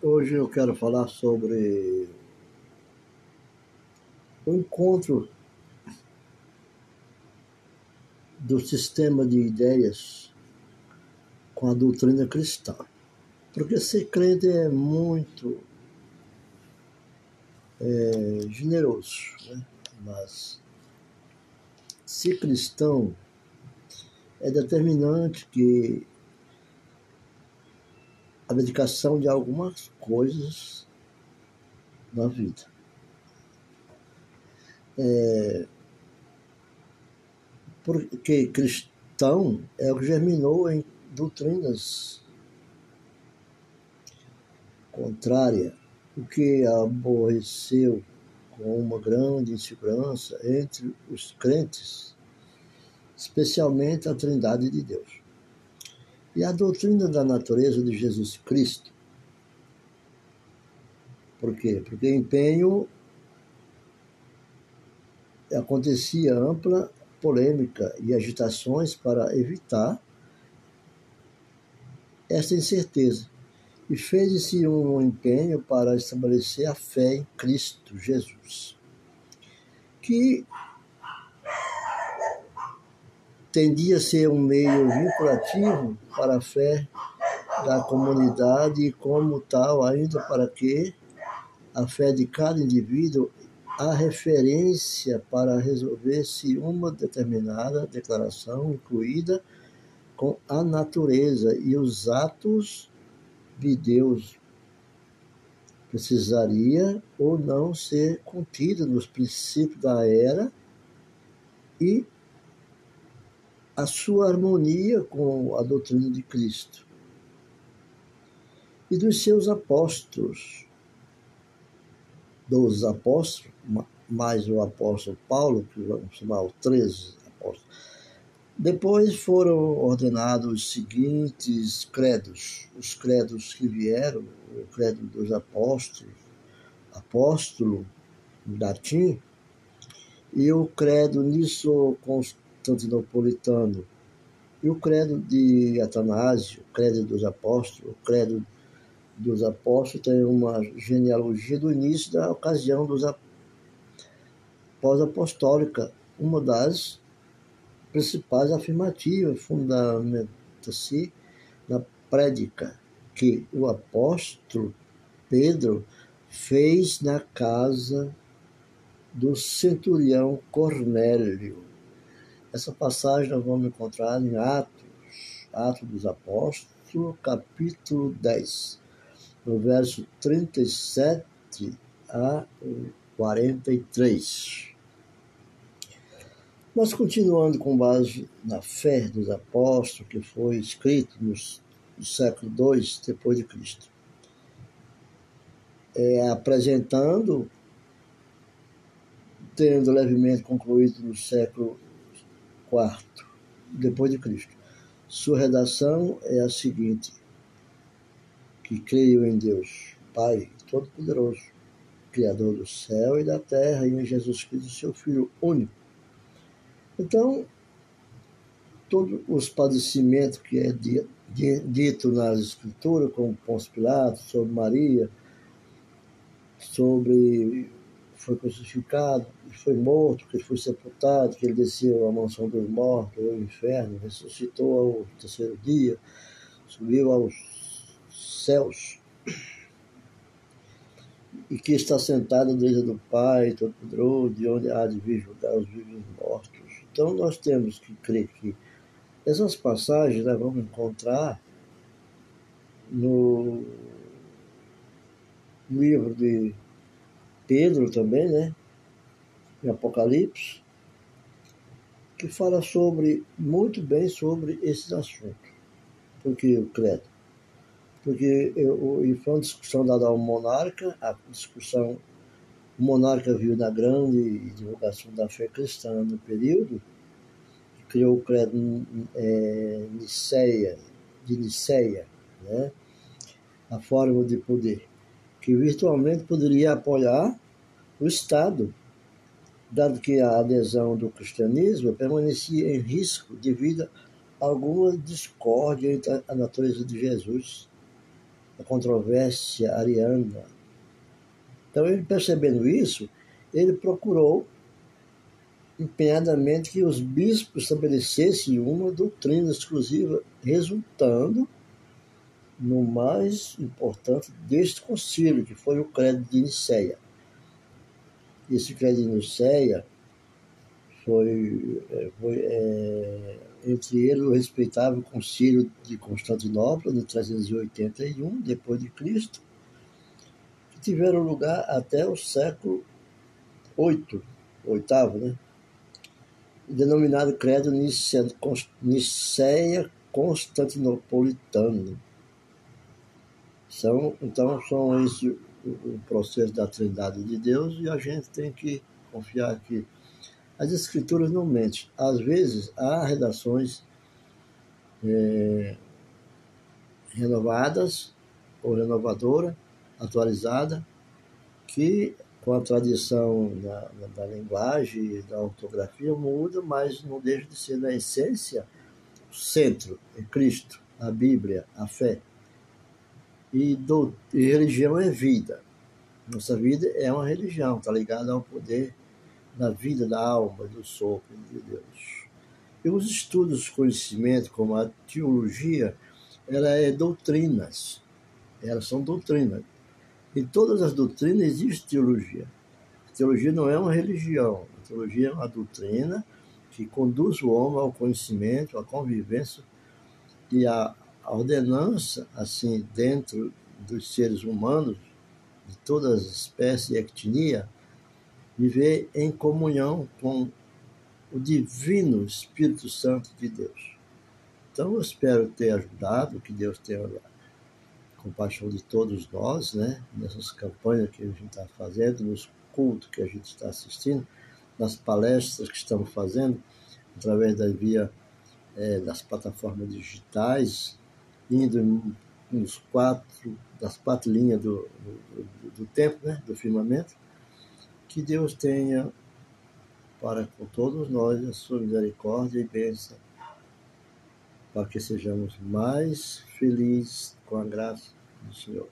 Hoje eu quero falar sobre o encontro do sistema de ideias com a doutrina cristã. Porque ser crente é muito é, generoso, né? mas ser cristão é determinante que a dedicação de algumas coisas na vida. É, porque cristão é o que germinou em doutrinas contrárias, o que aborreceu com uma grande insegurança entre os crentes, especialmente a Trindade de Deus. E a doutrina da natureza de Jesus Cristo. Por quê? Porque empenho acontecia ampla polêmica e agitações para evitar esta incerteza e fez-se um empenho para estabelecer a fé em Cristo Jesus, que tendia a ser um meio vinculativo para a fé da comunidade e, como tal, ainda para que a fé de cada indivíduo a referência para resolver se uma determinada declaração incluída com a natureza e os atos de Deus precisaria ou não ser contida nos princípios da era e a sua harmonia com a doutrina de Cristo e dos seus apóstolos, dos apóstolos, mais o apóstolo Paulo, que vamos chamar o 13 apóstolos. Depois foram ordenados os seguintes credos, os credos que vieram, o credo dos apóstolos, apóstolo, em latim, e o credo nisso-constantinopolitano, e o credo de Atanásio, o credo dos apóstolos, o credo dos apóstolos tem uma genealogia do início da ocasião dos pós-apostólica, uma das principais afirmativas fundamenta-se na prédica que o apóstolo Pedro fez na casa do centurião Cornélio. Essa passagem nós vamos encontrar em Atos, Atos dos Apóstolos, capítulo 10 no verso 37 a 43. Mas continuando com base na fé dos apóstolos, que foi escrito no, século II depois de Cristo, é, apresentando, tendo levemente concluído no século IV depois de Cristo. Sua redação é a seguinte: que creio em Deus, Pai Todo-Poderoso, Criador do céu e da terra, e em Jesus Cristo, seu Filho único. Então, todos os padecimentos que é dito nas Escrituras, como Pôncio Pilatos, sobre Maria, sobre foi crucificado, foi morto, que foi sepultado, que ele desceu à mansão dos mortos, ao inferno, ressuscitou ao terceiro dia, subiu aos céus e que está sentado à direita do Pai Todo-Poderoso, de onde há de vir julgar os vivos e os mortos. Então nós temos que crer que essas passagens nós vamos encontrar no livro de Pedro também, né? Em Apocalipse, que fala sobre, muito bem sobre esses assuntos. Porque o credo porque eu, e foi uma discussão dada ao monarca, a discussão, o monarca viu na grande divulgação da fé cristã no período, criou o credo é, Niceia, de Niceia, né? a forma de poder, que virtualmente poderia apoiar o Estado, dado que a adesão do cristianismo permanecia em risco devido a alguma discórdia entre a natureza de Jesus a controvérsia ariana. Então, ele percebendo isso, ele procurou empenhadamente que os bispos estabelecessem uma doutrina exclusiva, resultando no mais importante deste concílio, que foi o Credo de Nicéia. Esse Credo de Nicéia foi, é, foi é, entre ele o respeitável concílio de Constantinopla, de 381 depois de Cristo, que tiveram lugar até o século VIII, oitavo, né? denominado Credo Niceia Constantinopolitano. São, então, são esse o processo da Trindade de Deus e a gente tem que confiar que as Escrituras não mentem. Às vezes, há redações é, renovadas ou renovadora, atualizada, que com a tradição da, da, linguagem da ortografia muda, mas não deixa de ser, na essência, o centro é Cristo, a Bíblia, a fé. E, do, e religião é vida. Nossa vida é uma religião, está ligada ao poder da vida, da alma, do sopro de Deus. E os estudos de conhecimento, como a teologia, ela é doutrinas. Elas são doutrinas. Em todas as doutrinas existe teologia. A teologia não é uma religião. A teologia é uma doutrina que conduz o homem ao conhecimento, à convivência e à ordenança, assim, dentro dos seres humanos, de todas as espécies e etnia, viver em comunhão com o divino Espírito Santo de Deus. Então, eu espero ter ajudado, que Deus tenha compaixão de todos nós, né? Nessas campanhas que a gente está fazendo, nos cultos que a gente está assistindo, nas palestras que estamos fazendo, através da via é, das plataformas digitais, indo nos quatro, das quatro linhas do, do, do tempo, né? Do firmamento que Deus tenha para com todos nós a sua misericórdia e bênção, para que sejamos mais felizes com a graça do Senhor.